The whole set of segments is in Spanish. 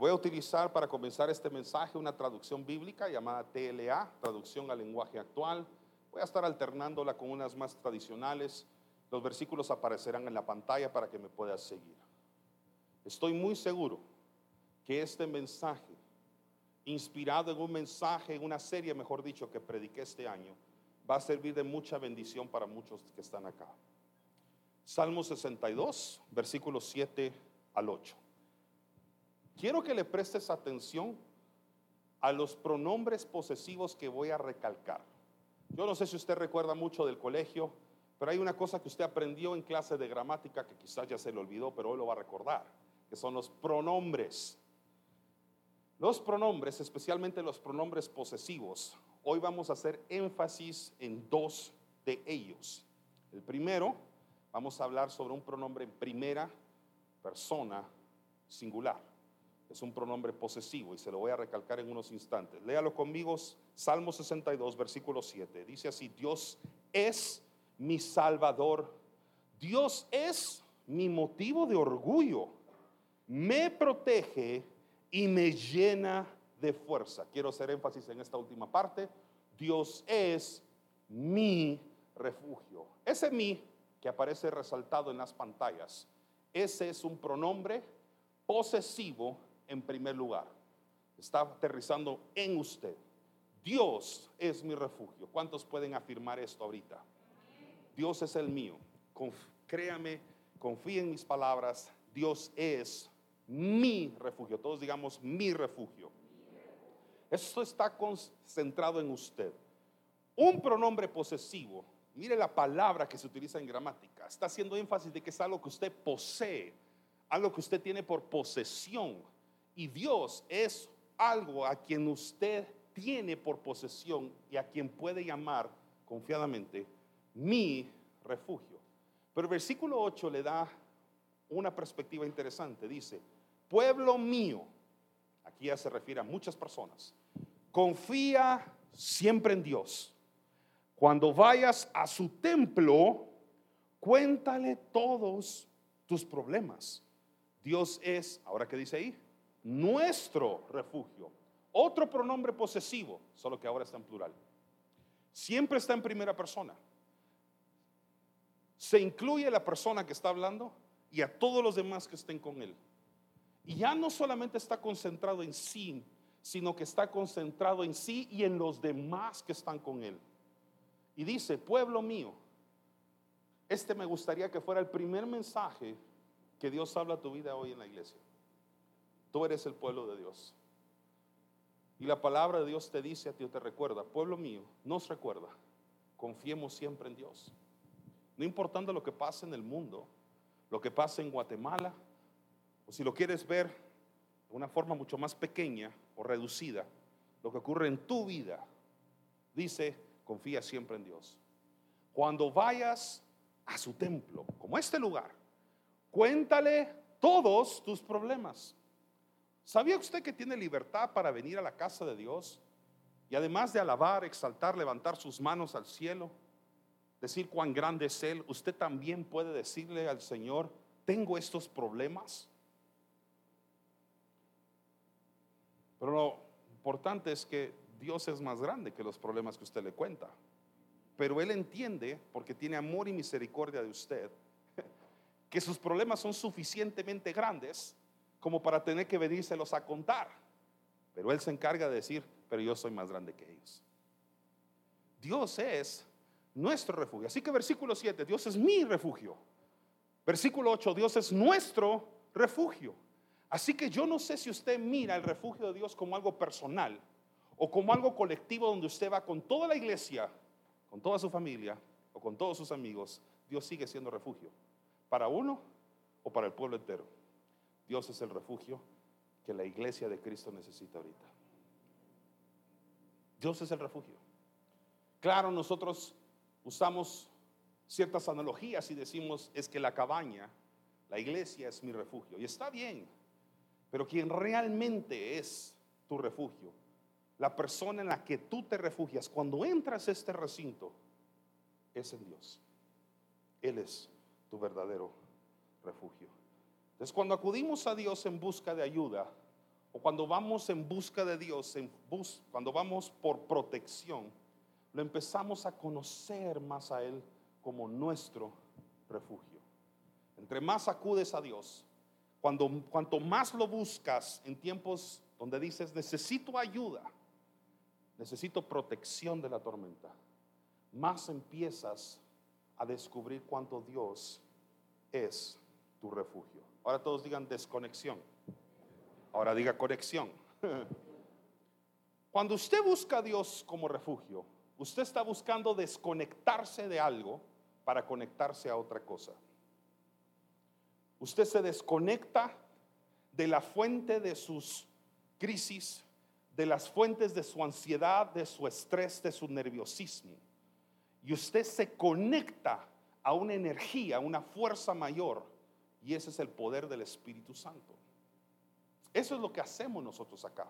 Voy a utilizar para comenzar este mensaje una traducción bíblica llamada TLA, traducción al lenguaje actual. Voy a estar alternándola con unas más tradicionales. Los versículos aparecerán en la pantalla para que me puedas seguir. Estoy muy seguro que este mensaje, inspirado en un mensaje, en una serie, mejor dicho, que prediqué este año, va a servir de mucha bendición para muchos que están acá. Salmo 62, versículos 7 al 8. Quiero que le prestes atención a los pronombres posesivos que voy a recalcar. Yo no sé si usted recuerda mucho del colegio, pero hay una cosa que usted aprendió en clase de gramática que quizás ya se le olvidó, pero hoy lo va a recordar, que son los pronombres. Los pronombres, especialmente los pronombres posesivos, hoy vamos a hacer énfasis en dos de ellos. El primero, vamos a hablar sobre un pronombre en primera persona singular. Es un pronombre posesivo y se lo voy a recalcar en unos instantes. Léalo conmigo, Salmo 62, versículo 7. Dice así, Dios es mi salvador. Dios es mi motivo de orgullo. Me protege y me llena de fuerza. Quiero hacer énfasis en esta última parte. Dios es mi refugio. Ese mi que aparece resaltado en las pantallas, ese es un pronombre posesivo en primer lugar. Está aterrizando en usted. Dios es mi refugio. ¿Cuántos pueden afirmar esto ahorita? Dios es el mío. créame, confíe en mis palabras. Dios es mi refugio. Todos digamos mi refugio. Esto está concentrado en usted. Un pronombre posesivo, mire la palabra que se utiliza en gramática, está haciendo énfasis de que es algo que usted posee, algo que usted tiene por posesión y Dios es algo a quien usted tiene por posesión y a quien puede llamar confiadamente mi refugio. Pero el versículo 8 le da una perspectiva interesante. Dice, pueblo mío, aquí ya se refiere a muchas personas, confía siempre en Dios. Cuando vayas a su templo, cuéntale todos tus problemas. Dios es, ahora que dice ahí, nuestro refugio. Otro pronombre posesivo, solo que ahora está en plural. Siempre está en primera persona. Se incluye la persona que está hablando y a todos los demás que estén con él. Y ya no solamente está concentrado en sí, sino que está concentrado en sí y en los demás que están con él. Y dice, pueblo mío, este me gustaría que fuera el primer mensaje que Dios habla a tu vida hoy en la iglesia. Tú eres el pueblo de Dios. Y la palabra de Dios te dice a ti, te recuerda, pueblo mío, nos recuerda, confiemos siempre en Dios. No importando lo que pase en el mundo, lo que pase en Guatemala, o si lo quieres ver de una forma mucho más pequeña o reducida, lo que ocurre en tu vida, dice, confía siempre en Dios. Cuando vayas a su templo, como este lugar, cuéntale todos tus problemas. ¿Sabía usted que tiene libertad para venir a la casa de Dios? Y además de alabar, exaltar, levantar sus manos al cielo, decir cuán grande es Él, usted también puede decirle al Señor, tengo estos problemas. Pero lo importante es que Dios es más grande que los problemas que usted le cuenta. Pero Él entiende, porque tiene amor y misericordia de usted, que sus problemas son suficientemente grandes como para tener que venírselos a contar. Pero Él se encarga de decir, pero yo soy más grande que ellos. Dios es nuestro refugio. Así que versículo 7, Dios es mi refugio. Versículo 8, Dios es nuestro refugio. Así que yo no sé si usted mira el refugio de Dios como algo personal o como algo colectivo donde usted va con toda la iglesia, con toda su familia o con todos sus amigos. Dios sigue siendo refugio. ¿Para uno o para el pueblo entero? Dios es el refugio que la iglesia de Cristo necesita ahorita. Dios es el refugio. Claro, nosotros usamos ciertas analogías y decimos es que la cabaña, la iglesia es mi refugio. Y está bien, pero quien realmente es tu refugio, la persona en la que tú te refugias cuando entras a este recinto, es en Dios. Él es tu verdadero refugio. Entonces, cuando acudimos a Dios en busca de ayuda o cuando vamos en busca de Dios, cuando vamos por protección, lo empezamos a conocer más a Él como nuestro refugio. Entre más acudes a Dios, cuando, cuanto más lo buscas en tiempos donde dices, necesito ayuda, necesito protección de la tormenta, más empiezas a descubrir cuánto Dios es tu refugio. Ahora todos digan desconexión. Ahora diga conexión. Cuando usted busca a Dios como refugio, usted está buscando desconectarse de algo para conectarse a otra cosa. Usted se desconecta de la fuente de sus crisis, de las fuentes de su ansiedad, de su estrés, de su nerviosismo. Y usted se conecta a una energía, una fuerza mayor. Y ese es el poder del Espíritu Santo. Eso es lo que hacemos nosotros acá.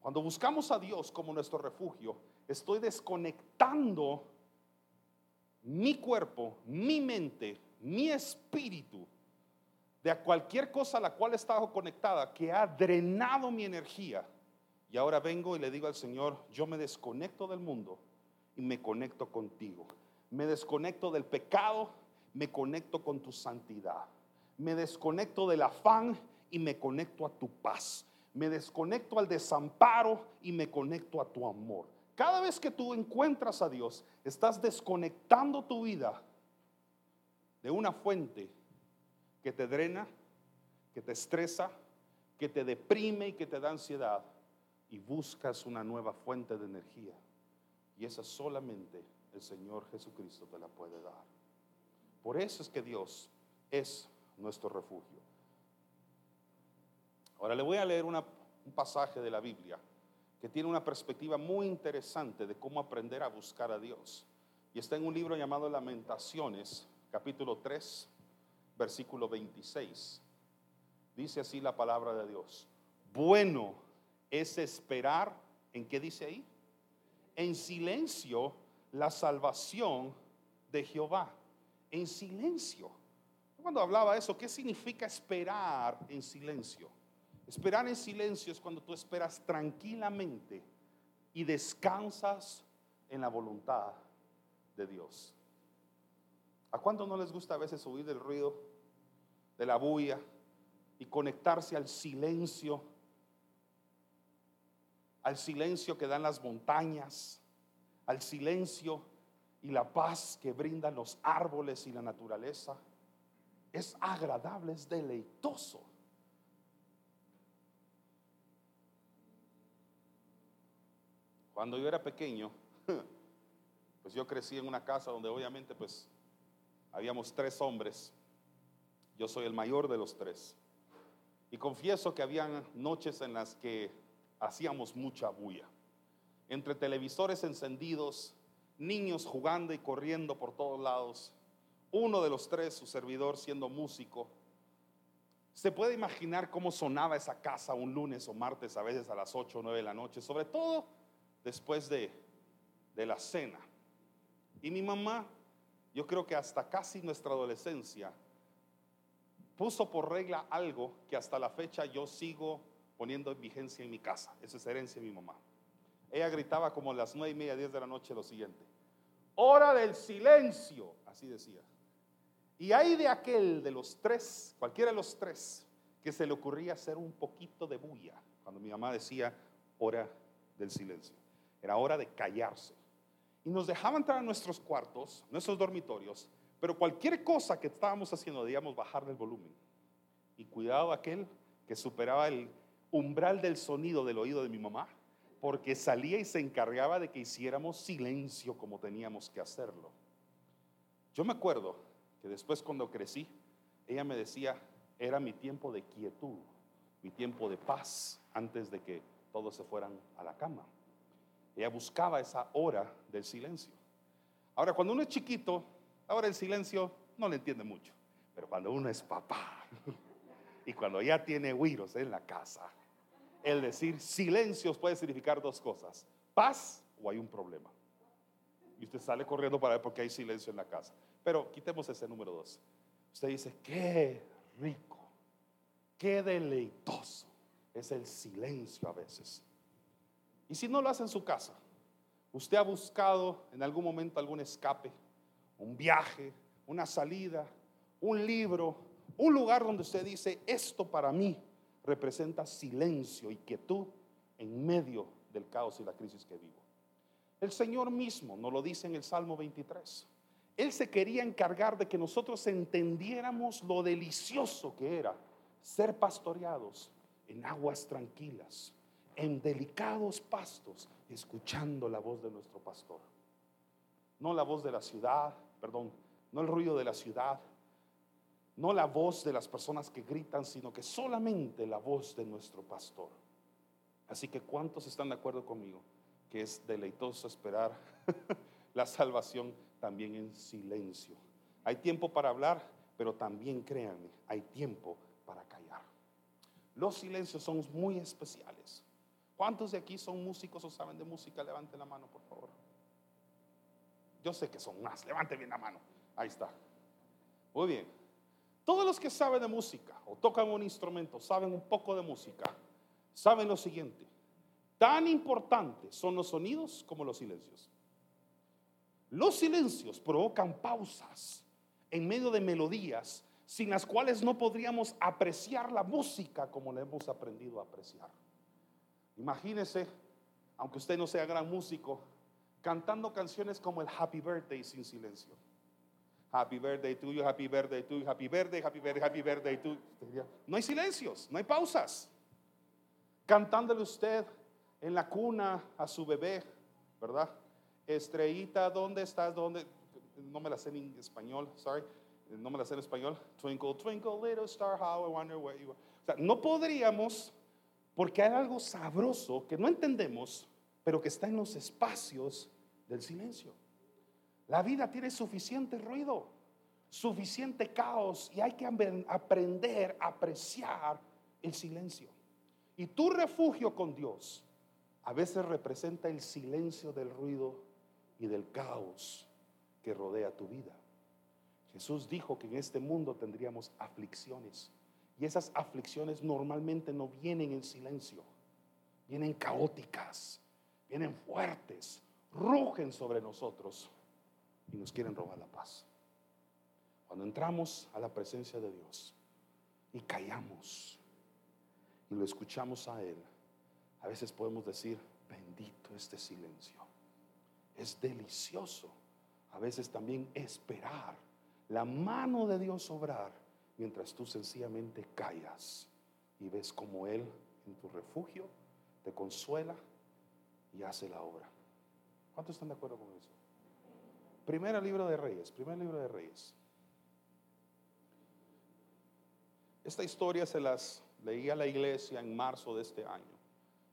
Cuando buscamos a Dios como nuestro refugio, estoy desconectando mi cuerpo, mi mente, mi espíritu de cualquier cosa a la cual he conectada que ha drenado mi energía. Y ahora vengo y le digo al Señor, yo me desconecto del mundo y me conecto contigo. Me desconecto del pecado, me conecto con tu santidad. Me desconecto del afán y me conecto a tu paz. Me desconecto al desamparo y me conecto a tu amor. Cada vez que tú encuentras a Dios, estás desconectando tu vida de una fuente que te drena, que te estresa, que te deprime y que te da ansiedad y buscas una nueva fuente de energía. Y esa solamente el Señor Jesucristo te la puede dar. Por eso es que Dios es nuestro refugio. Ahora le voy a leer un pasaje de la Biblia que tiene una perspectiva muy interesante de cómo aprender a buscar a Dios. Y está en un libro llamado Lamentaciones, capítulo 3, versículo 26. Dice así la palabra de Dios. Bueno es esperar, ¿en qué dice ahí? En silencio la salvación de Jehová. En silencio. Cuando hablaba eso, ¿qué significa esperar en silencio? Esperar en silencio es cuando tú esperas tranquilamente y descansas en la voluntad de Dios. ¿A cuánto no les gusta a veces oír del ruido, de la bulla y conectarse al silencio? Al silencio que dan las montañas, al silencio y la paz que brindan los árboles y la naturaleza. Es agradable, es deleitoso. Cuando yo era pequeño, pues yo crecí en una casa donde obviamente pues habíamos tres hombres. Yo soy el mayor de los tres. Y confieso que habían noches en las que hacíamos mucha bulla. Entre televisores encendidos, niños jugando y corriendo por todos lados, uno de los tres, su servidor, siendo músico. Se puede imaginar cómo sonaba esa casa un lunes o martes, a veces a las 8 o 9 de la noche, sobre todo después de, la cena. Y mi mamá, yo creo que hasta casi nuestra adolescencia, puso por regla algo que hasta la fecha yo sigo poniendo en vigencia en mi casa. Esa es herencia de mi mamá. Ella gritaba como a las nueve y media, diez de la noche lo siguiente. Hora del silencio, así decía. Y hay de aquel de los tres, cualquiera de los tres, que se le ocurría hacer un poquito de bulla cuando mi mamá decía hora del silencio. Era hora de callarse. Y nos dejaban entrar a nuestros cuartos, nuestros dormitorios, pero cualquier cosa que estábamos haciendo debíamos bajarle el volumen. Y cuidado aquel que superaba el umbral del sonido del oído de mi mamá, porque salía y se encargaba de que hiciéramos silencio como teníamos que hacerlo. Yo me acuerdo después cuando crecí, ella me decía, era mi tiempo de quietud, mi tiempo de paz, antes de que todos se fueran a la cama. Ella buscaba esa hora del silencio. Ahora, cuando uno es chiquito, ahora el silencio no le entiende mucho. Pero cuando uno es papá y cuando ya tiene huiros en la casa, el decir silencio puede significar dos cosas: paz o hay un problema. Y usted sale corriendo para ver por qué hay silencio en la casa. Pero quitemos ese número dos. Usted dice, qué rico, qué deleitoso es el silencio a veces. Y si no lo hace en su casa, usted ha buscado en algún momento algún escape, un viaje, una salida, un libro, un lugar donde usted dice, esto para mí representa silencio y quietud en medio del caos y la crisis que vivo. El Señor mismo nos lo dice en el Salmo 23. Él se quería encargar de que nosotros entendiéramos lo delicioso que era ser pastoreados en aguas tranquilas, en delicados pastos, escuchando la voz de nuestro pastor. No la voz de la ciudad, perdón, no el ruido de la ciudad, no la voz de las personas que gritan, sino que solamente la voz de nuestro pastor. Así que ¿cuántos están de acuerdo conmigo que es deleitoso esperar la salvación también en silencio? Hay tiempo para hablar, pero también créanme, hay tiempo para callar. Los silencios son muy especiales. ¿Cuántos de aquí son músicos o saben de música? Levanten la mano, por favor. Yo sé que son más. Levante bien la mano. Ahí está. Muy bien. Todos los que saben de música o tocan un instrumento, saben un poco de música, saben lo siguiente. Tan importantes son los sonidos como los silencios. Los silencios provocan pausas en medio de melodías sin las cuales no podríamos apreciar la música como la hemos aprendido a apreciar. Imagínese, aunque usted no sea gran músico, cantando canciones como el Happy Birthday sin silencio. Happy birthday to you, happy birthday to you, happy birthday, happy birthday, happy birthday to you. No hay silencios, no hay pausas. Cantándole usted en la cuna a su bebé, ¿verdad? Estrellita, ¿dónde estás? ¿Dónde? No me la sé en español, sorry. No me la sé en español. Twinkle, twinkle, little star, how I wonder where you are. O sea, no podríamos, porque hay algo sabroso que no entendemos, pero que está en los espacios del silencio. La vida tiene suficiente ruido, suficiente caos y hay que aprender a apreciar el silencio. Y tu refugio con Dios a veces representa el silencio del ruido y del caos que rodea tu vida. Jesús dijo que en este mundo tendríamos aflicciones y esas aflicciones normalmente no vienen en silencio, vienen caóticas, vienen fuertes, rugen sobre nosotros y nos quieren robar la paz. Cuando entramos a la presencia de Dios y callamos y lo escuchamos a Él, a veces podemos decir, bendito este silencio. Es delicioso a veces también esperar la mano de Dios obrar mientras tú sencillamente callas y ves como Él en tu refugio te consuela y hace la obra. ¿Cuántos están de acuerdo con eso? Primer libro de Reyes, primer libro de Reyes. Esta historia se las leí a la iglesia en marzo de este año,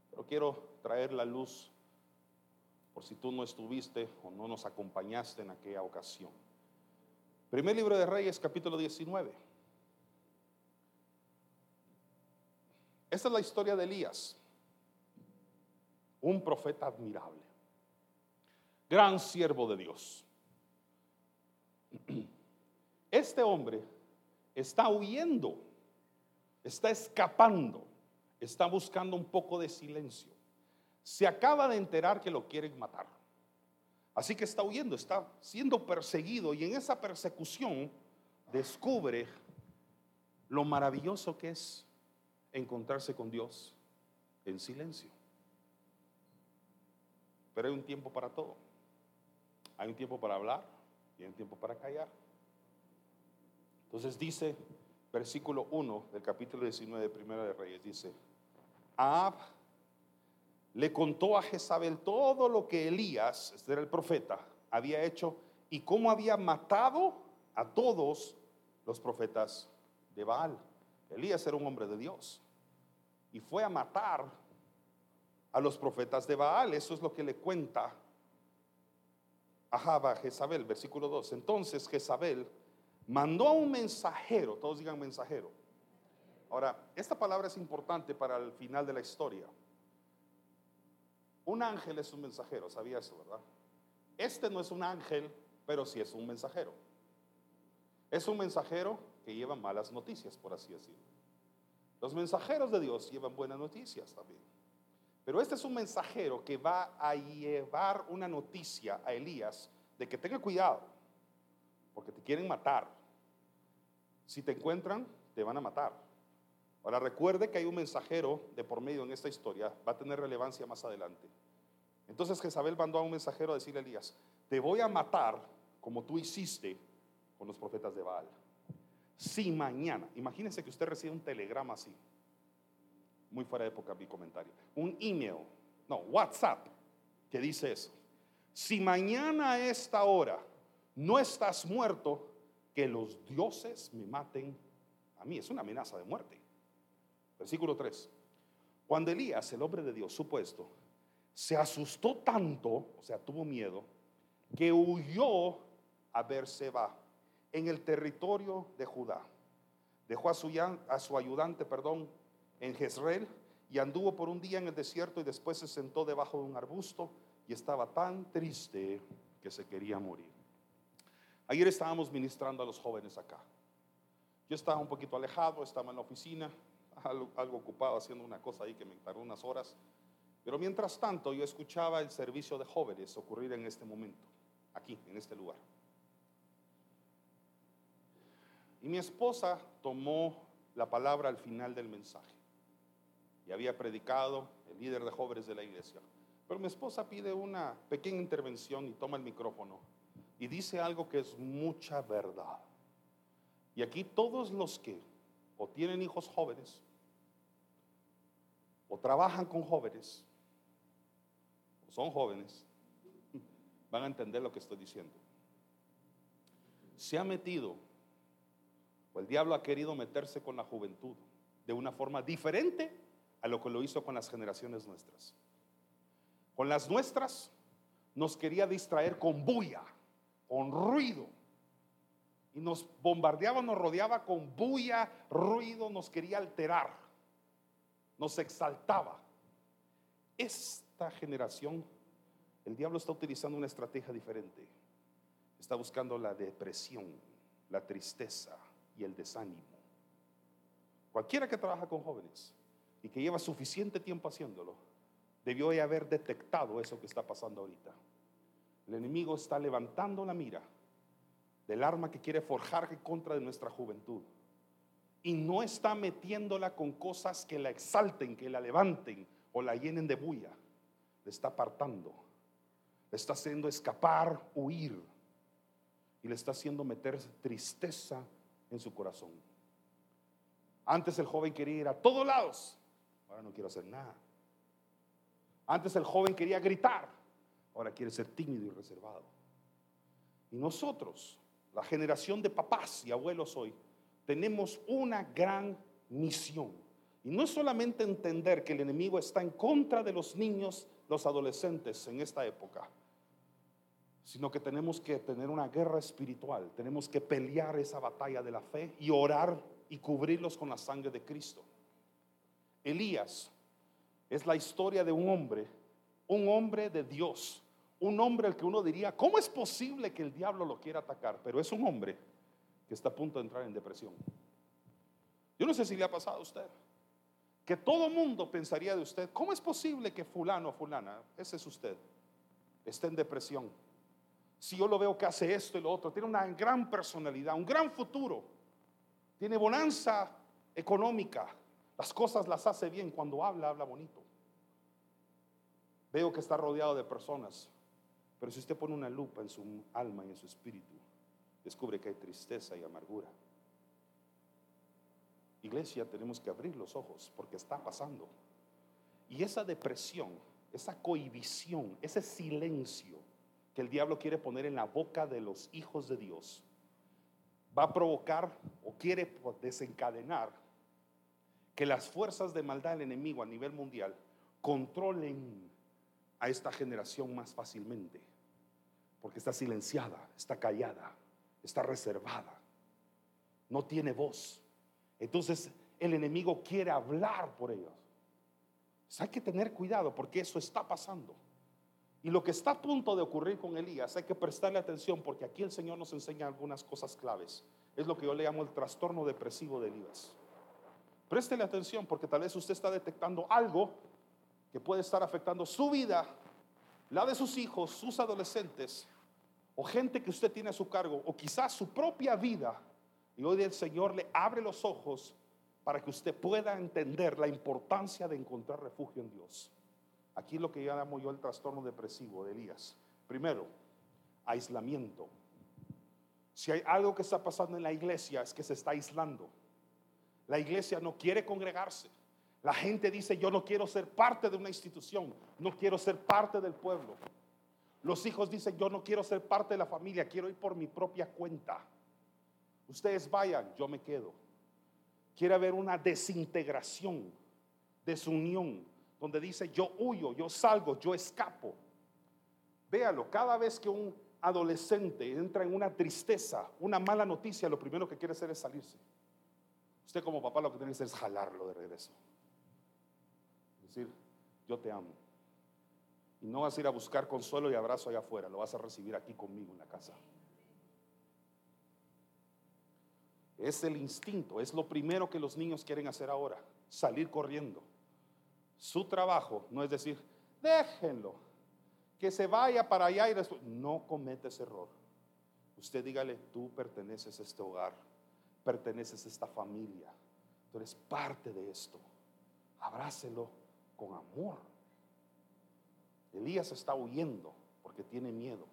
pero quiero traer la luz por si tú no estuviste o no nos acompañaste en aquella ocasión. Primer libro de Reyes, capítulo 19. Esta es la historia de Elías, un profeta admirable, gran siervo de Dios. Este hombre está huyendo, está escapando, está buscando un poco de silencio. Se acaba de enterar que lo quieren matar. Así que está huyendo, está siendo perseguido y en esa persecución descubre lo maravilloso que es encontrarse con Dios en silencio. Pero hay un tiempo para todo. Hay un tiempo para hablar, tienen tiempo para callar. Entonces dice, versículo 1 del capítulo 19 de Primera de Reyes, dice, Ahab le contó a Jezabel todo lo que Elías, este era el profeta, había hecho y cómo había matado a todos los profetas de Baal. Elías era un hombre de Dios y fue a matar a los profetas de Baal. Eso es lo que le cuenta Ahaba Jezabel, versículo 2. Entonces Jezabel mandó a un mensajero, todos digan mensajero. Ahora, esta palabra es importante para el final de la historia. Un ángel es un mensajero, sabía eso, ¿verdad? Este no es un ángel, pero sí es un mensajero. Es un mensajero que lleva malas noticias, por así decirlo. Los mensajeros de Dios llevan buenas noticias también. Pero este es un mensajero que va a llevar una noticia a Elías de que tenga cuidado, porque te quieren matar. Si te encuentran, te van a matar. Ahora recuerde que hay un mensajero de por medio en esta historia, va a tener relevancia más adelante. Entonces Jezabel mandó a un mensajero a decirle a Elías, te voy a matar como tú hiciste con los profetas de Baal. Si mañana, imagínense que usted recibe un telegrama así, muy fuera de época mi comentario, un email, no, WhatsApp, que dice eso. Si mañana a esta hora no estás muerto, que los dioses me maten a mí. Es una amenaza de muerte. Versículo 3. Cuando Elías, el hombre de Dios, supuesto, se asustó tanto, o sea, tuvo miedo, que huyó a Berseba, en el territorio de Judá. Dejó a su, a su ayudante, perdón, en Jezreel y anduvo por un día en el desierto y después se sentó debajo de un arbusto y estaba tan triste que se quería morir. Ayer estábamos ministrando a los jóvenes acá. Yo estaba un poquito alejado, estaba en la oficina, algo, algo ocupado haciendo una cosa ahí que me tardó unas horas. Pero mientras tanto yo escuchaba el servicio de jóvenes ocurrir en este momento, aquí, en este lugar. Y mi esposa tomó la palabra al final del mensaje. Y había predicado el líder de jóvenes de la iglesia. Pero mi esposa pide una pequeña intervención y toma el micrófono y dice algo que es mucha verdad. Y aquí todos los que o tienen hijos jóvenes o trabajan con jóvenes o son jóvenes van a entender lo que estoy diciendo. Se ha metido o el diablo ha querido meterse con la juventud de una forma diferente a lo que lo hizo con las generaciones nuestras. Con las nuestras nos quería distraer con bulla, con ruido. Y nos bombardeaba, nos rodeaba con bulla, ruido, nos quería alterar, nos exaltaba. Esta generación, el diablo está utilizando una estrategia diferente. Está buscando la depresión, la tristeza y el desánimo. Cualquiera que trabaja con jóvenes y que lleva suficiente tiempo haciéndolo, debió haber detectado eso que está pasando ahorita. El enemigo está levantando la mira del arma que quiere forjar contra de nuestra juventud. Y no está metiéndola con cosas que la exalten, que la levanten o la llenen de bulla. Le está apartando. Le está haciendo escapar, huir. Y le está haciendo meter tristeza en su corazón. Antes el joven quería ir a todos lados. Ahora no quiero hacer nada. Antes el joven quería gritar, ahora quiere ser tímido y reservado. Y nosotros, la generación de papás y abuelos hoy, tenemos una gran misión. Y no es solamente entender que el enemigo está en contra de los niños, los adolescentes en esta época, sino que tenemos que tener una guerra espiritual, tenemos que pelear esa batalla de la fe y orar y cubrirlos con la sangre de Cristo. Elías es la historia de un hombre, un hombre de Dios, un hombre al que uno diría, ¿cómo es posible que el diablo lo quiera atacar? Pero es un hombre está a punto de entrar en depresión. Yo no sé si le ha pasado a usted, que todo mundo pensaría de usted, ¿cómo es posible que fulano o fulana, ese es usted, esté en depresión? Si yo lo veo que hace esto y lo otro, tiene una gran personalidad, un gran futuro, tiene bonanza económica, las cosas las hace bien, cuando habla, habla bonito. Veo que está rodeado de personas, pero si usted pone una lupa en su alma y en su espíritu, descubre que hay tristeza y amargura. Iglesia, tenemos que abrir los ojos porque está pasando. Y esa depresión, esa cohibición, ese silencio que el diablo quiere poner en la boca de los hijos de Dios, va a provocar o quiere desencadenar que las fuerzas de maldad del enemigo a nivel mundial controlen a esta generación más fácilmente, porque está silenciada, está callada, está reservada, no tiene voz. Entonces el enemigo quiere hablar por ellos. hay que tener cuidado porque eso está pasando. Y lo que está a punto de ocurrir con Elías, hay que prestarle atención porque aquí el Señor nos enseña algunas cosas claves. Es lo que yo le llamo el trastorno depresivo de Elías. Préstele atención porque tal vez usted está detectando algo que puede estar afectando su vida, la de sus hijos, sus adolescentes, o gente que usted tiene a su cargo, o quizás su propia vida. Y hoy el Señor le abre los ojos para que usted pueda entender la importancia de encontrar refugio en Dios. Aquí lo que llamo yo el trastorno depresivo de Elías. Primero, aislamiento. Si hay algo que está pasando en la iglesia es que se está aislando. La iglesia no quiere congregarse. La gente dice, yo no quiero ser parte de una institución, no quiero ser parte del pueblo. Los hijos dicen, yo no quiero ser parte de la familia, quiero ir por mi propia cuenta. Ustedes vayan, yo me quedo. Quiere haber una desintegración, desunión, donde dice, yo huyo, yo salgo, yo escapo. Véalo, cada vez que un adolescente entra en una tristeza, una mala noticia, lo primero que quiere hacer es salirse. Usted como papá lo que tiene que hacer es jalarlo de regreso. Decir, yo te amo. Y no vas a ir a buscar consuelo y abrazo allá afuera, lo vas a recibir aquí conmigo en la casa. Es el instinto, es lo primero que los niños quieren hacer ahora, salir corriendo. Su trabajo no es decir, déjenlo, que se vaya para allá y después. No comete ese error. Usted dígale, tú perteneces a este hogar perteneces a esta familia. Tú eres parte de esto. Abrácelo con amor. Elías está huyendo porque tiene miedo.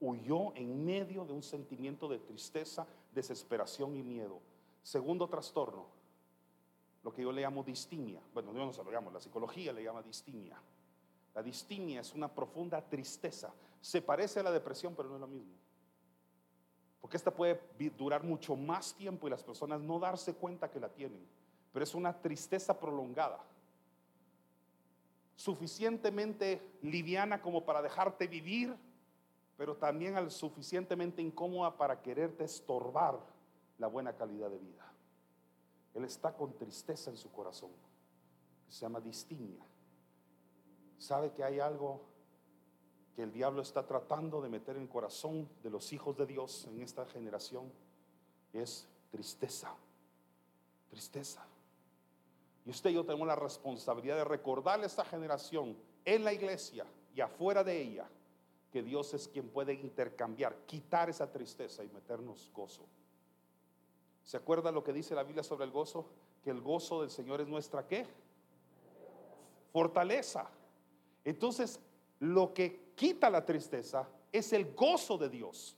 Huyó en medio de un sentimiento de tristeza, desesperación y miedo. Segundo trastorno, lo que yo le llamo distimia. Bueno, no se lo llamo, la psicología le llama distimia. La distimia es una profunda tristeza. Se parece a la depresión, pero no es lo mismo. Porque esta puede durar mucho más tiempo y las personas no darse cuenta que la tienen. Pero es una tristeza prolongada. Suficientemente liviana como para dejarte vivir, pero también al suficientemente incómoda para quererte estorbar la buena calidad de vida. Él está con tristeza en su corazón, se llama distimia. Sabe que hay algo que el diablo está tratando de meter en el corazón de los hijos de Dios en esta generación es tristeza. Tristeza. Y usted y yo tenemos la responsabilidad de recordarle a esta generación en la iglesia y afuera de ella que Dios es quien puede intercambiar, quitar esa tristeza y meternos gozo. ¿Se acuerda lo que dice la Biblia sobre el gozo? Que el gozo del Señor es nuestra qué? Fortaleza. Entonces, lo que quita la tristeza es el gozo de Dios.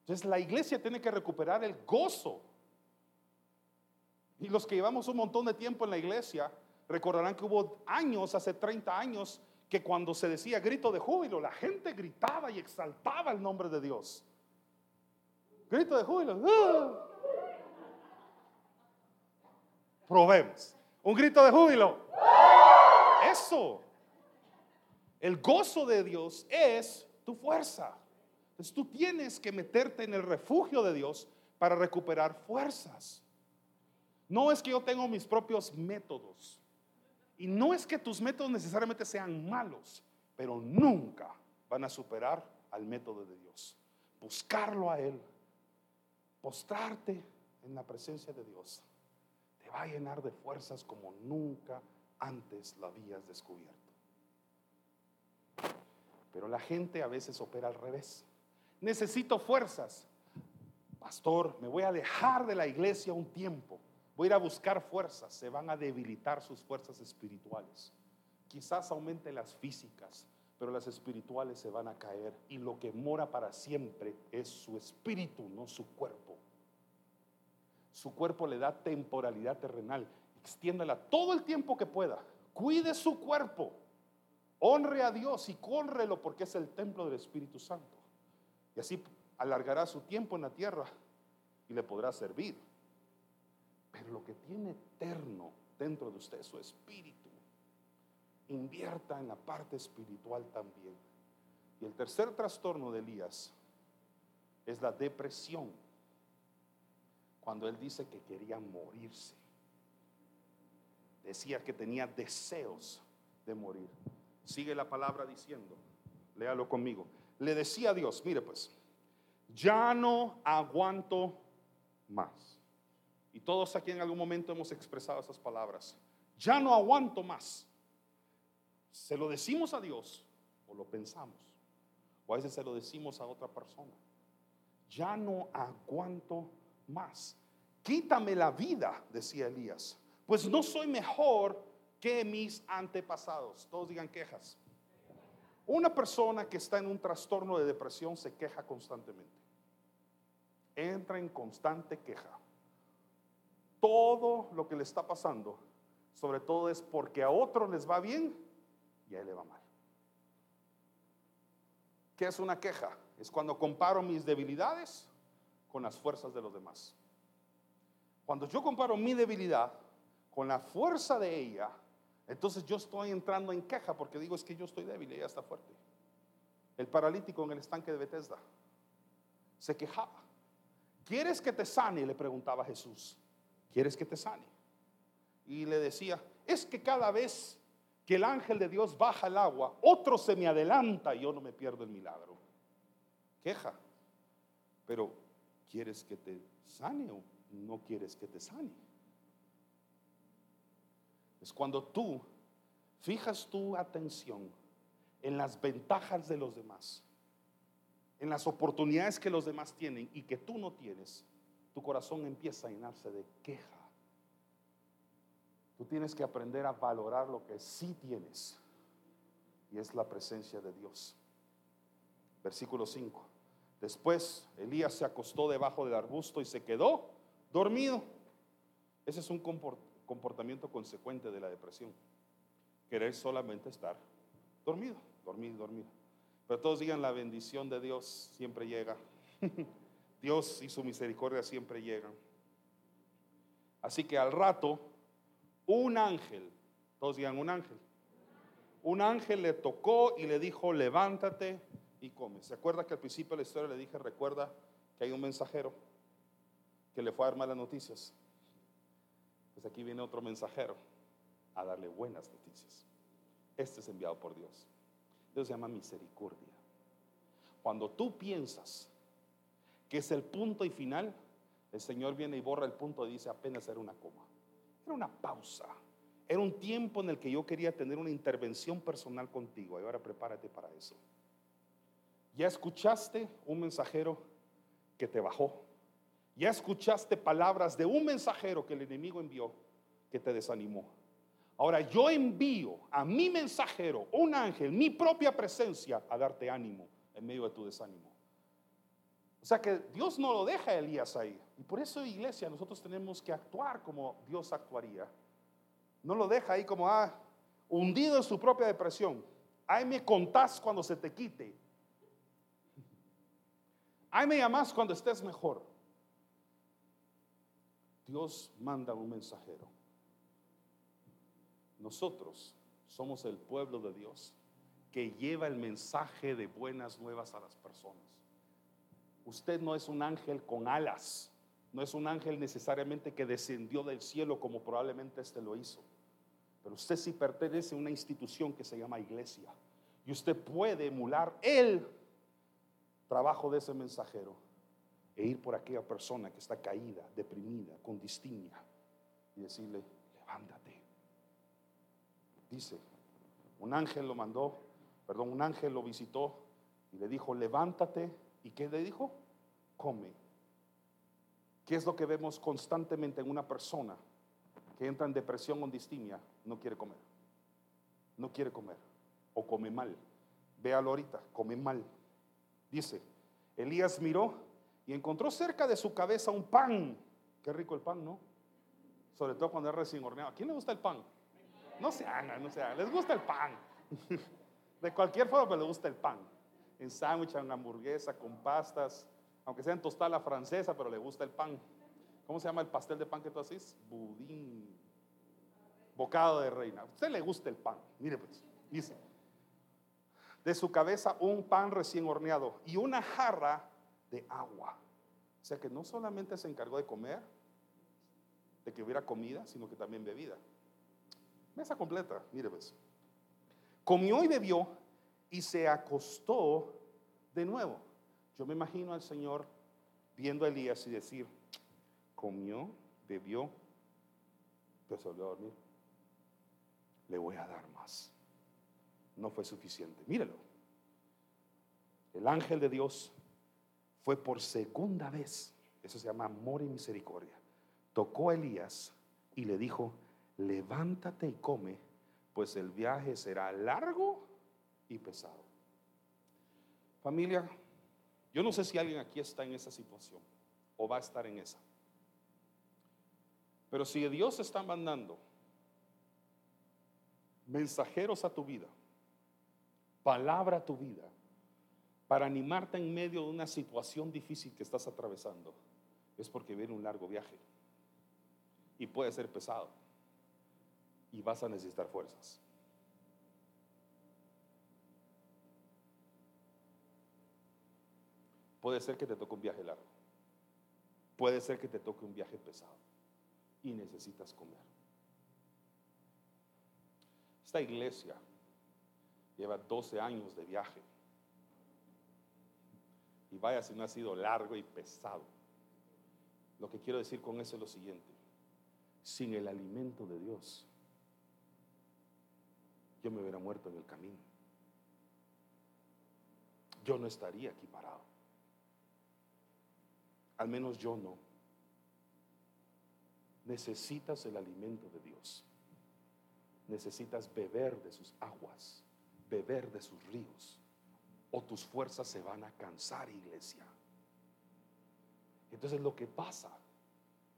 Entonces la iglesia tiene que recuperar el gozo. Y los que llevamos un montón de tiempo en la iglesia, recordarán que hubo años, hace 30 años, que cuando se decía grito de júbilo, la gente gritaba y exaltaba el nombre de Dios. Grito de júbilo. ¡Ah! Probemos. Un grito de júbilo. Eso. El gozo de Dios es tu fuerza. Entonces tú tienes que meterte en el refugio de Dios para recuperar fuerzas. No es que yo tengo mis propios métodos. Y no es que tus métodos necesariamente sean malos, pero nunca van a superar al método de Dios. Buscarlo a Él, postrarte en la presencia de Dios, te va a llenar de fuerzas como nunca antes lo habías descubierto. Pero la gente a veces opera al revés. Necesito fuerzas. Pastor, me voy a alejar de la iglesia un tiempo. Voy a ir a buscar fuerzas. Se van a debilitar sus fuerzas espirituales. Quizás aumente las físicas, pero las espirituales se van a caer. Y lo que mora para siempre es su espíritu, no su cuerpo. Su cuerpo le da temporalidad terrenal. Extiéndala todo el tiempo que pueda. Cuide su cuerpo Honre a Dios y córrelo porque es el templo del Espíritu Santo. Y así alargará su tiempo en la tierra y le podrá servir. Pero lo que tiene eterno dentro de usted su espíritu. Invierta en la parte espiritual también. Y el tercer trastorno de Elías es la depresión. Cuando él dice que quería morirse. Decía que tenía deseos de morir. Sigue la palabra diciendo, léalo conmigo. Le decía a Dios, mire pues, ya no aguanto más. Y todos aquí en algún momento hemos expresado esas palabras. Ya no aguanto más. Se lo decimos a Dios o lo pensamos. O a veces se lo decimos a otra persona. Ya no aguanto más. Quítame la vida, decía Elías. Pues no soy mejor que mis antepasados. Todos digan quejas. Una persona que está en un trastorno de depresión se queja constantemente. Entra en constante queja. Todo lo que le está pasando, sobre todo es porque a otros les va bien y a él le va mal. ¿Qué es una queja? Es cuando comparo mis debilidades con las fuerzas de los demás. Cuando yo comparo mi debilidad con la fuerza de ella, entonces yo estoy entrando en queja porque digo es que yo estoy débil y ella está fuerte. El paralítico en el estanque de Bethesda se quejaba. ¿Quieres que te sane? Le preguntaba Jesús. ¿Quieres que te sane? Y le decía, es que cada vez que el ángel de Dios baja el agua, otro se me adelanta y yo no me pierdo el milagro. Queja. Pero, ¿quieres que te sane o no quieres que te sane? Es cuando tú fijas tu atención en las ventajas de los demás, en las oportunidades que los demás tienen y que tú no tienes, tu corazón empieza a llenarse de queja. Tú tienes que aprender a valorar lo que sí tienes y es la presencia de Dios. Versículo 5. Después Elías se acostó debajo del arbusto y se quedó dormido. Ese es un comportamiento consecuente de la depresión. Querer solamente estar dormido, dormido, dormido. Pero todos digan, la bendición de Dios siempre llega. Dios y su misericordia siempre llegan. Así que al rato, un ángel, todos digan un ángel, un ángel le tocó y le dijo, levántate y come. ¿Se acuerda que al principio de la historia le dije, recuerda que hay un mensajero que le fue a dar malas noticias? Pues aquí viene otro mensajero a darle buenas noticias. Este es enviado por Dios. Dios se llama misericordia. Cuando tú piensas que es el punto y final, el Señor viene y borra el punto y dice apenas era una coma. Era una pausa. Era un tiempo en el que yo quería tener una intervención personal contigo. Y ahora prepárate para eso. Ya escuchaste un mensajero que te bajó. Ya escuchaste palabras de un mensajero que el enemigo envió que te desanimó. Ahora yo envío a mi mensajero, un ángel, mi propia presencia, a darte ánimo en medio de tu desánimo. O sea que Dios no lo deja a Elías ahí. Y por eso, iglesia, nosotros tenemos que actuar como Dios actuaría. No lo deja ahí como, ah, hundido en su propia depresión. Ahí me contás cuando se te quite. Ahí me llamás cuando estés mejor. Dios manda un mensajero. Nosotros somos el pueblo de Dios que lleva el mensaje de buenas nuevas a las personas. Usted no es un ángel con alas, no es un ángel necesariamente que descendió del cielo como probablemente este lo hizo, pero usted sí pertenece a una institución que se llama iglesia y usted puede emular el trabajo de ese mensajero e ir por aquella persona que está caída, deprimida, con distimia y decirle, levántate Dice, un ángel lo mandó, perdón, un ángel lo visitó y le dijo, levántate. ¿Y qué le dijo? Come. ¿Qué es lo que vemos constantemente en una persona que entra en depresión o distimia? No quiere comer. No quiere comer. O come mal. Véalo ahorita, come mal. Dice, Elías miró y encontró cerca de su cabeza un pan. Qué rico el pan, ¿no? Sobre todo cuando es recién horneado. ¿A quién le gusta el pan? No se hagan, no se hagan. Les gusta el pan. De cualquier forma, pero les gusta el pan. En sándwich, en hamburguesa, con pastas. Aunque sea en tostada francesa, pero le gusta el pan. ¿Cómo se llama el pastel de pan que tú haces? Budín. Bocado de reina. A usted le gusta el pan. Mire pues, dice. De su cabeza un pan recién horneado y una jarra de agua. O sea que no solamente se encargó de comer, de que hubiera comida, sino que también bebida. Mesa completa, mire pues. Comió y bebió y se acostó de nuevo. Yo me imagino al Señor viendo a Elías y decir, comió, bebió, pero se volvió a dormir. Le voy a dar más. No fue suficiente. Mírelo. El ángel de Dios fue por segunda vez, eso se llama amor y misericordia, tocó a Elías y le dijo, levántate y come, pues el viaje será largo y pesado. Familia, yo no sé si alguien aquí está en esa situación o va a estar en esa. Pero si Dios está mandando mensajeros a tu vida, palabra a tu vida, para animarte en medio de una situación difícil que estás atravesando, es porque viene un largo viaje y puede ser pesado y vas a necesitar fuerzas. Puede ser que te toque un viaje largo. Puede ser que te toque un viaje pesado y necesitas comer. Esta iglesia lleva 12 años de viaje. Y vaya si no ha sido largo y pesado. Lo que quiero decir con eso es lo siguiente. Sin el alimento de Dios, yo me hubiera muerto en el camino. Yo no estaría aquí parado. Al menos yo no. Necesitas el alimento de Dios. Necesitas beber de sus aguas, beber de sus ríos, o tus fuerzas se van a cansar, iglesia. Entonces lo que pasa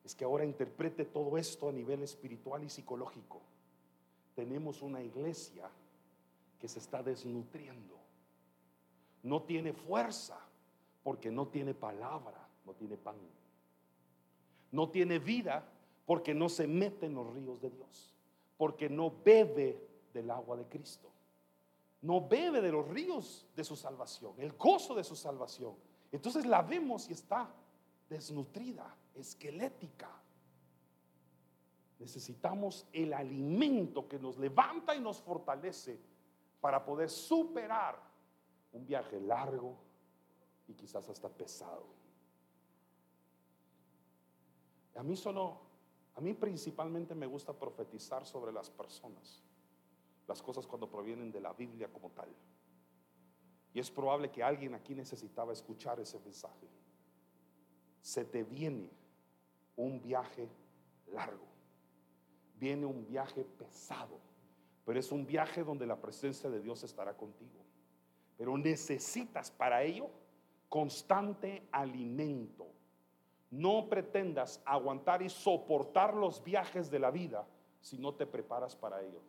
es que ahora interprete todo esto a nivel espiritual y psicológico. Tenemos una iglesia que se está desnutriendo. No tiene fuerza porque no tiene palabra, no tiene pan. No tiene vida porque no se mete en los ríos de Dios, porque no bebe del agua de Cristo, no bebe de los ríos de su salvación, el gozo de su salvación. Entonces la vemos y está desnutrida, esquelética. Necesitamos el alimento que nos levanta y nos fortalece para poder superar un viaje largo y quizás hasta pesado. A mí solo a mí principalmente me gusta profetizar sobre las personas, las cosas cuando provienen de la Biblia como tal. Y es probable que alguien aquí necesitaba escuchar ese mensaje. Se te viene un viaje largo, viene un viaje pesado, pero es un viaje donde la presencia de Dios estará contigo. Pero necesitas para ello constante alimento no pretendas aguantar y soportar los viajes de la vida si no te preparas para ello.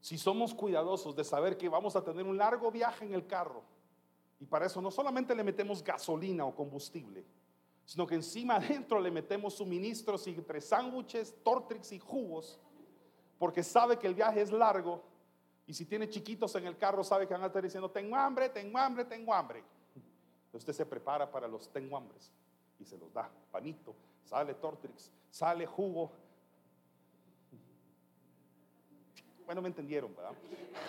Si somos cuidadosos de saber que vamos a tener un largo viaje en el carro, y para eso no solamente le metemos gasolina o combustible, sino que encima adentro le metemos suministros entre sándwiches, tortrix y jugos, porque sabe que el viaje es largo, y si tiene chiquitos en el carro, sabe que van a estar diciendo, tengo hambre, tengo hambre, tengo hambre. Usted se prepara para los tengo hambres y se los da. Panito, sale Tortrix, sale jugo. Bueno, me entendieron, ¿verdad?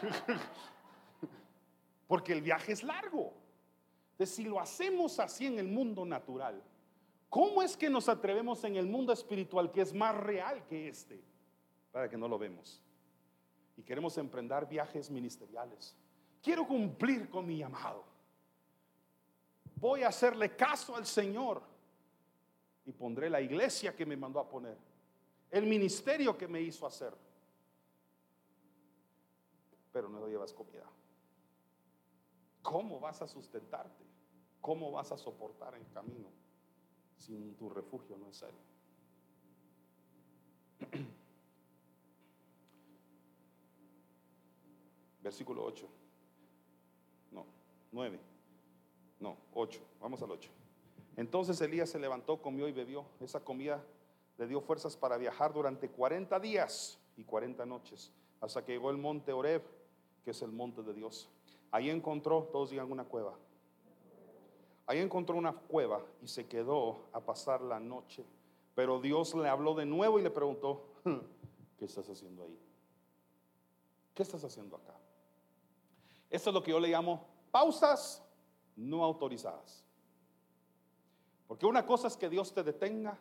Porque el viaje es largo. Entonces, si lo hacemos así en el mundo natural, ¿cómo es que nos atrevemos en el mundo espiritual que es más real que este? Para que no lo vemos. Y queremos emprender viajes ministeriales. Quiero cumplir con mi llamado voy a hacerle caso al Señor y pondré la iglesia que me mandó a poner, el ministerio que me hizo hacer. Pero no llevas comida. ¿Cómo vas a sustentarte? ¿Cómo vas a soportar el camino si tu refugio no es serio? Versículo 8. No, 9. No, 8. Vamos al 8. Entonces Elías se levantó, comió y bebió. Esa comida le dio fuerzas para viajar durante 40 días y 40 noches, hasta que llegó el monte Oreb, que es el monte de Dios. Ahí encontró, todos digan una cueva. Ahí encontró una cueva y se quedó a pasar la noche. Pero Dios le habló de nuevo y le preguntó, ¿qué estás haciendo ahí? ¿Qué estás haciendo acá? Esto es lo que yo le llamo pausas no autorizadas. Porque una cosa es que Dios te detenga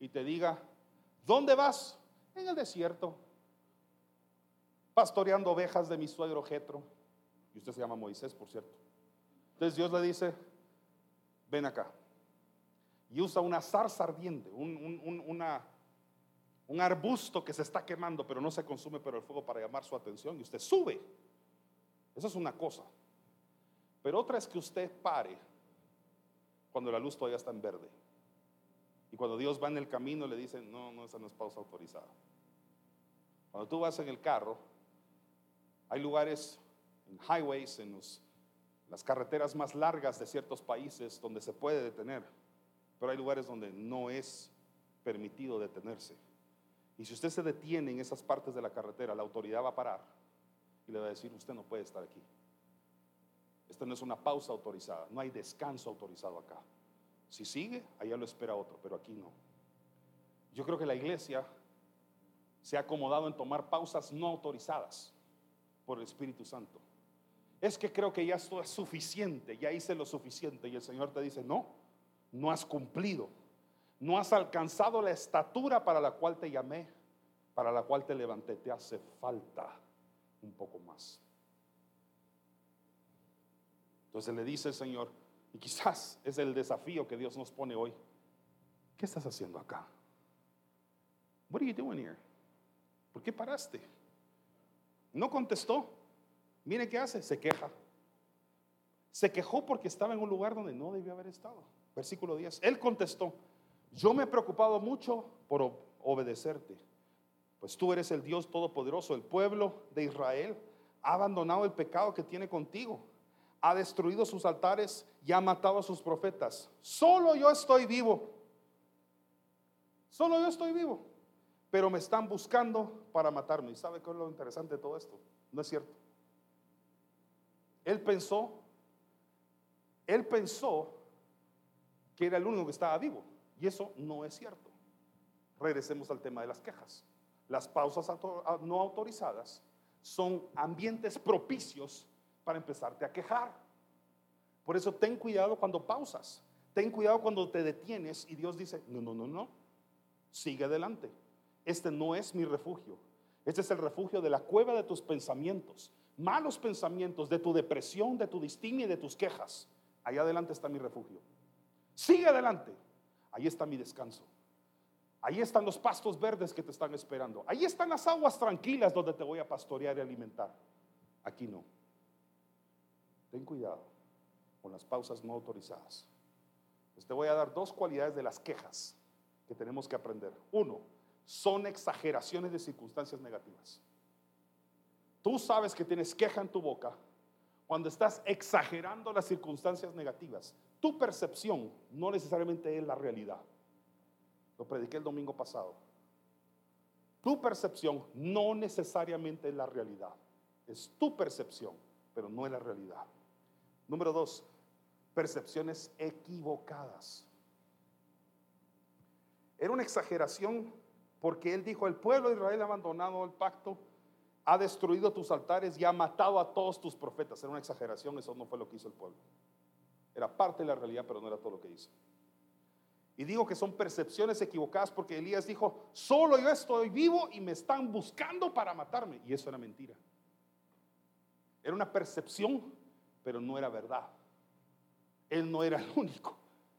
y te diga, ¿dónde vas? En el desierto, pastoreando ovejas de mi suegro Jetro. Y usted se llama Moisés, por cierto. Entonces Dios le dice, ven acá. Y usa una zarza ardiente, un, una, un arbusto que se está quemando, pero no se consume por el fuego para llamar su atención. Y usted sube. Eso es una cosa. Pero otra es que usted pare cuando la luz todavía está en verde. Y cuando Dios va en el camino le dicen, no, no, esa no es pausa autorizada. Cuando tú vas en el carro, hay lugares, en highways, en las carreteras más largas de ciertos países donde se puede detener, pero hay lugares donde no es permitido detenerse. Y si usted se detiene en esas partes de la carretera, la autoridad va a parar y le va a decir, usted no puede estar aquí. No es una pausa autorizada, no hay descanso autorizado acá. Si sigue, allá lo espera otro, pero aquí no. Yo creo que la iglesia se ha acomodado en tomar pausas no autorizadas por el Espíritu Santo. Es que creo que ya esto es suficiente, ya hice lo suficiente y el Señor te dice, no, no has cumplido, no has alcanzado la estatura para la cual te llamé, para la cual te levanté, te hace falta un poco más. Entonces le dice el Señor, y quizás es el desafío que Dios nos pone hoy. ¿Qué estás haciendo acá? What are you doing here? ¿Por qué paraste? No contestó. Mire qué hace, se queja. Se quejó porque estaba en un lugar donde no debía haber estado. Versículo 10. Él contestó, yo me he preocupado mucho por obedecerte, pues tú eres el Dios todopoderoso. El pueblo de Israel ha abandonado el pecado que tiene contigo ha destruido sus altares y ha matado a sus profetas. Solo yo estoy vivo. Solo yo estoy vivo. Pero me están buscando para matarme. ¿Y sabe qué es lo interesante de todo esto? No es cierto. Él pensó, él pensó que era el único que estaba vivo. Y eso no es cierto. Regresemos al tema de las quejas. Las pausas no autorizadas son ambientes propicios para empezarte a quejar. Por eso ten cuidado cuando pausas. Ten cuidado cuando te detienes y Dios dice, no, no, no, no. Sigue adelante. Este no es mi refugio. Este es el refugio de la cueva de tus pensamientos. Malos pensamientos, de tu depresión, de tu distimia y de tus quejas. Ahí adelante está mi refugio. Sigue adelante. Ahí está mi descanso. Ahí están los pastos verdes que te están esperando. Ahí están las aguas tranquilas donde te voy a pastorear y alimentar. Aquí no. Ten cuidado con las pausas no autorizadas. Les te voy a dar dos cualidades de las quejas que tenemos que aprender. Uno, son exageraciones de circunstancias negativas. Tú sabes que tienes queja en tu boca cuando estás exagerando las circunstancias negativas. Tu percepción no necesariamente es la realidad. Lo prediqué el domingo pasado. Tu percepción no necesariamente es la realidad. Es tu percepción, pero no es la realidad. Número dos, percepciones equivocadas. Era una exageración porque él dijo, el pueblo de Israel ha abandonado el pacto, ha destruido tus altares y ha matado a todos tus profetas. Era una exageración, eso no fue lo que hizo el pueblo. Era parte de la realidad, pero no era todo lo que hizo. Y digo que son percepciones equivocadas porque Elías dijo, solo yo estoy vivo y me están buscando para matarme. Y eso era mentira. Era una percepción pero no era verdad. Él no era el único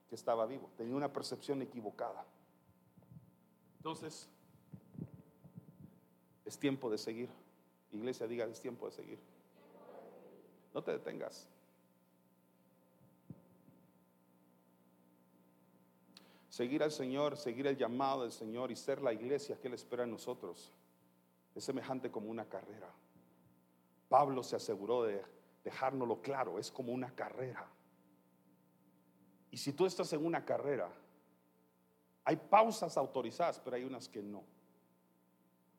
que estaba vivo, tenía una percepción equivocada. Entonces, es tiempo de seguir. Iglesia, diga, es tiempo de seguir. No te detengas. Seguir al Señor, seguir el llamado del Señor y ser la iglesia que Él espera en nosotros es semejante como una carrera. Pablo se aseguró de dejárnoslo claro, es como una carrera. Y si tú estás en una carrera, hay pausas autorizadas, pero hay unas que no.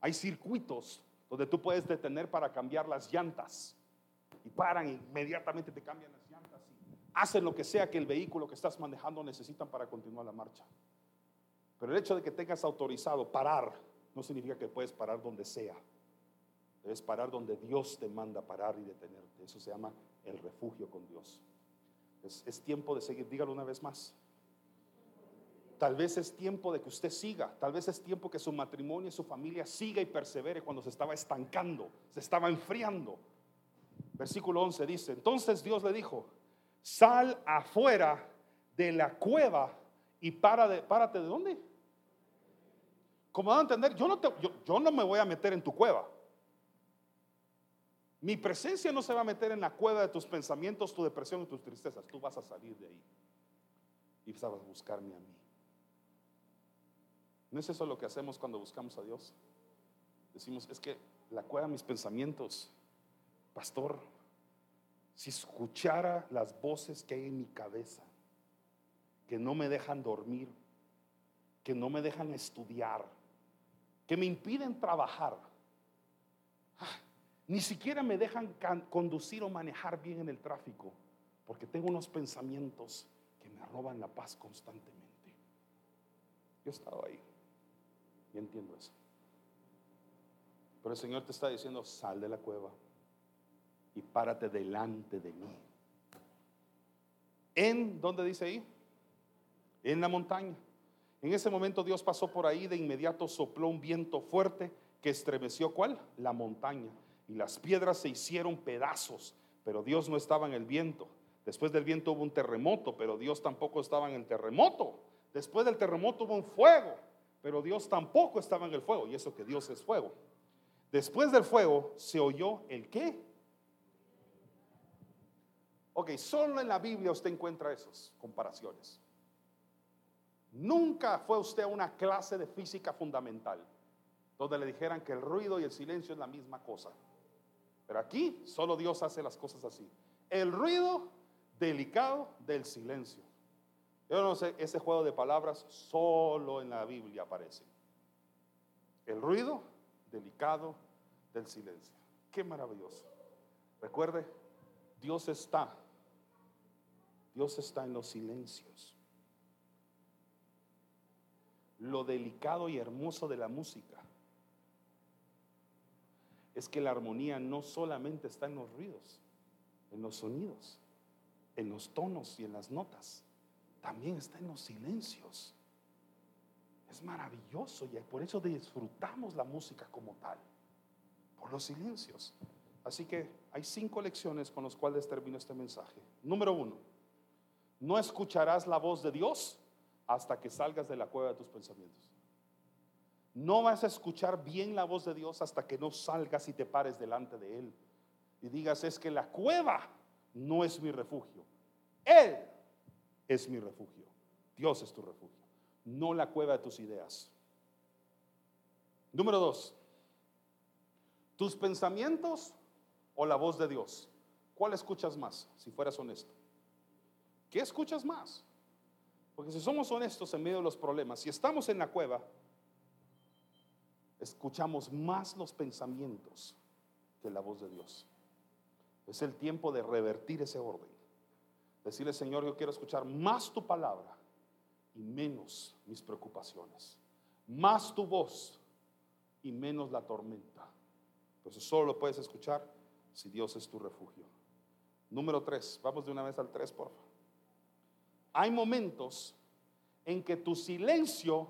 Hay circuitos donde tú puedes detener para cambiar las llantas y paran inmediatamente te cambian las llantas y hacen lo que sea que el vehículo que estás manejando necesitan para continuar la marcha. Pero el hecho de que tengas autorizado parar no significa que puedes parar donde sea. Debes parar donde Dios te manda parar y detenerte. Eso se llama el refugio con Dios. Es, es tiempo de seguir. Dígalo una vez más. Tal vez es tiempo de que usted siga, tal vez es tiempo que su matrimonio y su familia siga y persevere cuando se estaba estancando, se estaba enfriando. Versículo 11 dice, entonces Dios le dijo, sal afuera de la cueva y para de, párate de dónde. Como van a entender, yo no, te, yo no me voy a meter en tu cueva. Mi presencia no se va a meter en la cueva de tus pensamientos, tu depresión y tus tristezas. Tú vas a salir de ahí y vas a buscarme a mí. ¿No es eso lo que hacemos cuando buscamos a Dios? Decimos, es que la cueva de mis pensamientos, pastor, si escuchara las voces que hay en mi cabeza, que no me dejan dormir, que no me dejan estudiar, que me impiden trabajar, ni siquiera me dejan conducir o manejar bien en el tráfico, porque tengo unos pensamientos que me roban la paz constantemente. Yo he estado ahí y entiendo eso. Pero el Señor te está diciendo, sal de la cueva y párate delante de mí. ¿En dónde dice ahí? En la montaña. En ese momento Dios pasó por ahí, de inmediato sopló un viento fuerte que estremeció cuál? La montaña. Y las piedras se hicieron pedazos, pero Dios no estaba en el viento. Después del viento hubo un terremoto, pero Dios tampoco estaba en el terremoto. Después del terremoto hubo un fuego, pero Dios tampoco estaba en el fuego. Y eso que Dios es fuego. Después del fuego se oyó el qué? Ok, solo en la Biblia usted encuentra esas comparaciones. Nunca fue usted a una clase de física fundamental donde le dijeran que el ruido y el silencio es la misma cosa. Pero aquí solo Dios hace las cosas así. El ruido delicado del silencio. Yo no sé, ese juego de palabras solo en la Biblia aparece. El ruido delicado del silencio. Qué maravilloso. Recuerde, Dios está. Dios está en los silencios. Lo delicado y hermoso de la música es que la armonía no solamente está en los ruidos, en los sonidos, en los tonos y en las notas, también está en los silencios. Es maravilloso y por eso disfrutamos la música como tal, por los silencios. Así que hay cinco lecciones con las cuales termino este mensaje. Número uno, no escucharás la voz de Dios hasta que salgas de la cueva de tus pensamientos. No vas a escuchar bien la voz de Dios hasta que no salgas y te pares delante de Él y digas, es que la cueva no es mi refugio. Él es mi refugio. Dios es tu refugio, no la cueva de tus ideas. Número dos, tus pensamientos o la voz de Dios. ¿Cuál escuchas más, si fueras honesto? ¿Qué escuchas más? Porque si somos honestos en medio de los problemas, si estamos en la cueva, escuchamos más los pensamientos que la voz de Dios. Es el tiempo de revertir ese orden. Decirle, Señor, yo quiero escuchar más tu palabra y menos mis preocupaciones. Más tu voz y menos la tormenta. Pues eso solo lo puedes escuchar si Dios es tu refugio. Número tres, vamos de una vez al tres, por favor. Hay momentos en que tu silencio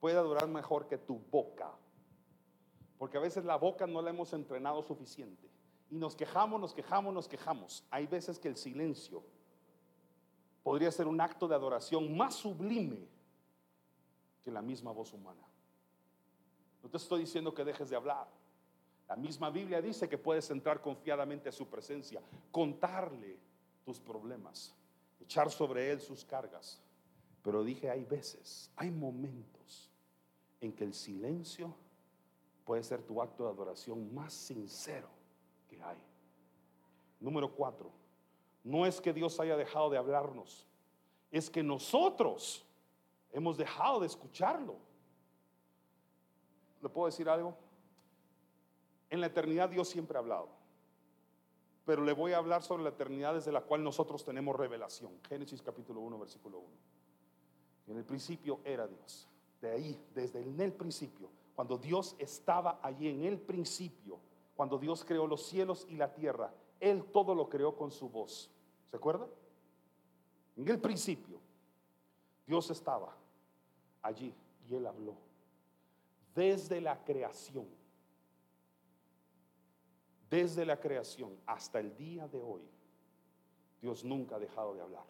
pueda durar mejor que tu boca. Porque a veces la boca no la hemos entrenado suficiente. Y nos quejamos, nos quejamos, nos quejamos. Hay veces que el silencio podría ser un acto de adoración más sublime que la misma voz humana. No te estoy diciendo que dejes de hablar. La misma Biblia dice que puedes entrar confiadamente a su presencia, contarle tus problemas, echar sobre él sus cargas. Pero dije, hay veces, hay momentos en que el silencio puede ser tu acto de adoración más sincero que hay. Número cuatro, no es que Dios haya dejado de hablarnos, es que nosotros hemos dejado de escucharlo. ¿Le puedo decir algo? En la eternidad Dios siempre ha hablado, pero le voy a hablar sobre la eternidad desde la cual nosotros tenemos revelación. Génesis capítulo 1, versículo 1. En el principio era Dios. De ahí, desde en el principio, cuando Dios estaba allí en el principio, cuando Dios creó los cielos y la tierra, Él todo lo creó con su voz. ¿Se acuerda? En el principio, Dios estaba. allí y él habló. Desde la creación, desde la creación hasta el día de hoy, Dios nunca ha dejado de hablar.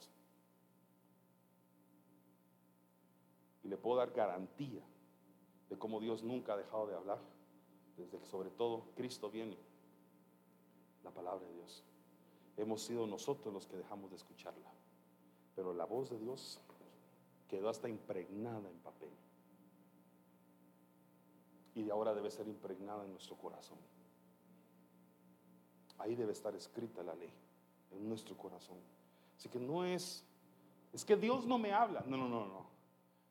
Y le puedo dar garantía de cómo Dios nunca ha dejado de hablar, desde que sobre todo Cristo viene, la palabra de Dios. Hemos sido nosotros los que dejamos de escucharla, pero la voz de Dios quedó hasta impregnada en papel. Y ahora debe ser impregnada en nuestro corazón. Ahí debe estar escrita la ley, en nuestro corazón. Así que no es, es que Dios no me habla. No, no, no, no.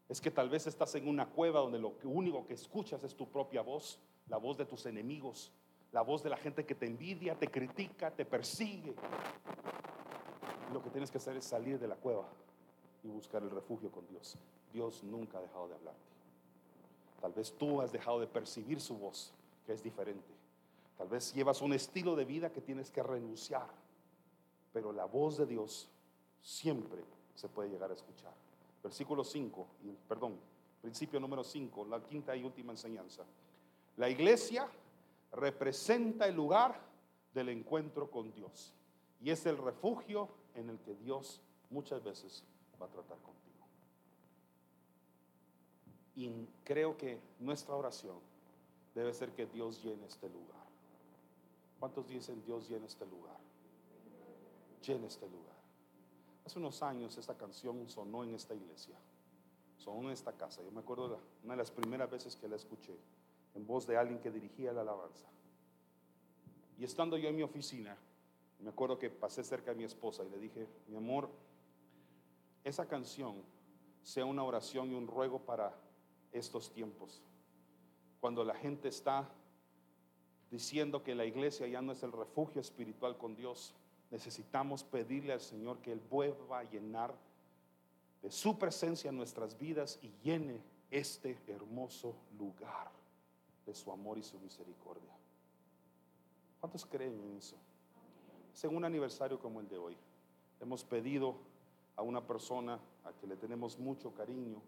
Es que tal vez estás en una cueva donde lo único que escuchas es tu propia voz, la voz de tus enemigos, la voz de la gente que te envidia, te critica, te persigue. Lo que tienes que hacer es salir de la cueva y buscar el refugio con Dios. Dios nunca ha dejado de hablarte. Tal vez tú has dejado de percibir su voz, que es diferente. Tal vez llevas un estilo de vida que tienes que renunciar, pero la voz de Dios siempre se puede llegar a escuchar. Versículo 5, perdón, principio número 5, la quinta y última enseñanza. La iglesia representa el lugar del encuentro con Dios y es el refugio en el que Dios muchas veces va a tratar contigo. Y creo que nuestra oración debe ser que Dios llene este lugar. ¿Cuántos dicen Dios llene este lugar? Llene este lugar. Hace unos años esta canción sonó en esta iglesia, sonó en esta casa. Yo me acuerdo una de las primeras veces que la escuché en voz de alguien que dirigía la alabanza. Y estando yo en mi oficina, me acuerdo que pasé cerca de mi esposa y le dije, mi amor, esa canción sea una oración y un ruego para estos tiempos. Cuando la gente está diciendo que la iglesia ya no es el refugio espiritual con Dios, necesitamos pedirle al Señor que Él vuelva a llenar de su presencia en nuestras vidas y llene este hermoso lugar de su amor y su misericordia. ¿Cuántos creen en eso? Es en un aniversario como el de hoy. Hemos pedido a una persona a que le tenemos mucho cariño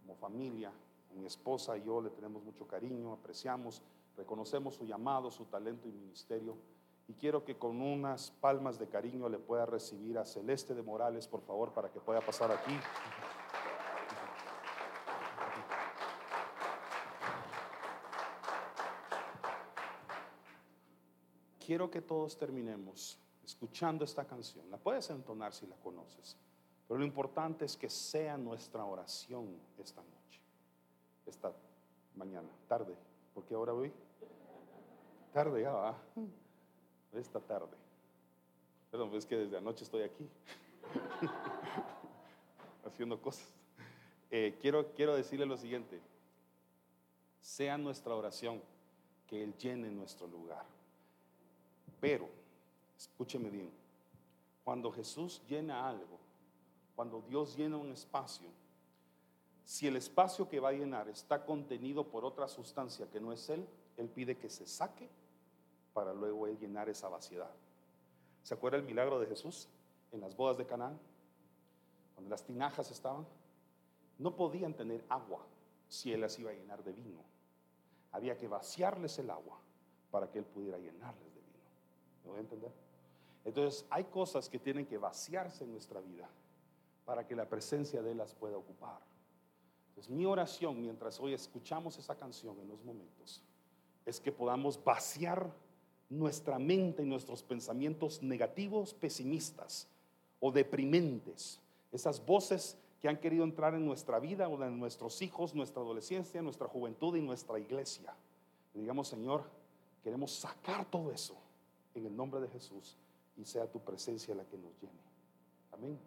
como familia, mi esposa y yo le tenemos mucho cariño, apreciamos, reconocemos su llamado, su talento y ministerio. Y quiero que con unas palmas de cariño le pueda recibir a Celeste de Morales, por favor, para que pueda pasar aquí. Quiero que todos terminemos escuchando esta canción. La puedes entonar si la conoces. Pero lo importante es que sea nuestra oración esta noche, esta mañana, tarde, porque ahora voy tarde ya va, esta tarde. Perdón, es que desde anoche estoy aquí haciendo cosas. Eh, quiero, quiero decirle lo siguiente, sea nuestra oración que Él llene nuestro lugar. Pero, escúcheme bien, cuando Jesús llena algo, cuando Dios llena un espacio, si el espacio que va a llenar está contenido por otra sustancia que no es Él, Él pide que se saque para luego Él llenar esa vaciedad. ¿Se acuerda el milagro de Jesús en las bodas de Canaán? Cuando las tinajas estaban, no podían tener agua si Él las iba a llenar de vino. Había que vaciarles el agua para que Él pudiera llenarles de vino. ¿Me voy a entender? Entonces hay cosas que tienen que vaciarse en nuestra vida para que la presencia de Él las pueda ocupar. Entonces, mi oración mientras hoy escuchamos esa canción en los momentos es que podamos vaciar nuestra mente y nuestros pensamientos negativos, pesimistas o deprimentes, esas voces que han querido entrar en nuestra vida o en nuestros hijos, nuestra adolescencia, nuestra juventud y nuestra iglesia. Digamos, Señor, queremos sacar todo eso en el nombre de Jesús y sea tu presencia la que nos llene. Amén.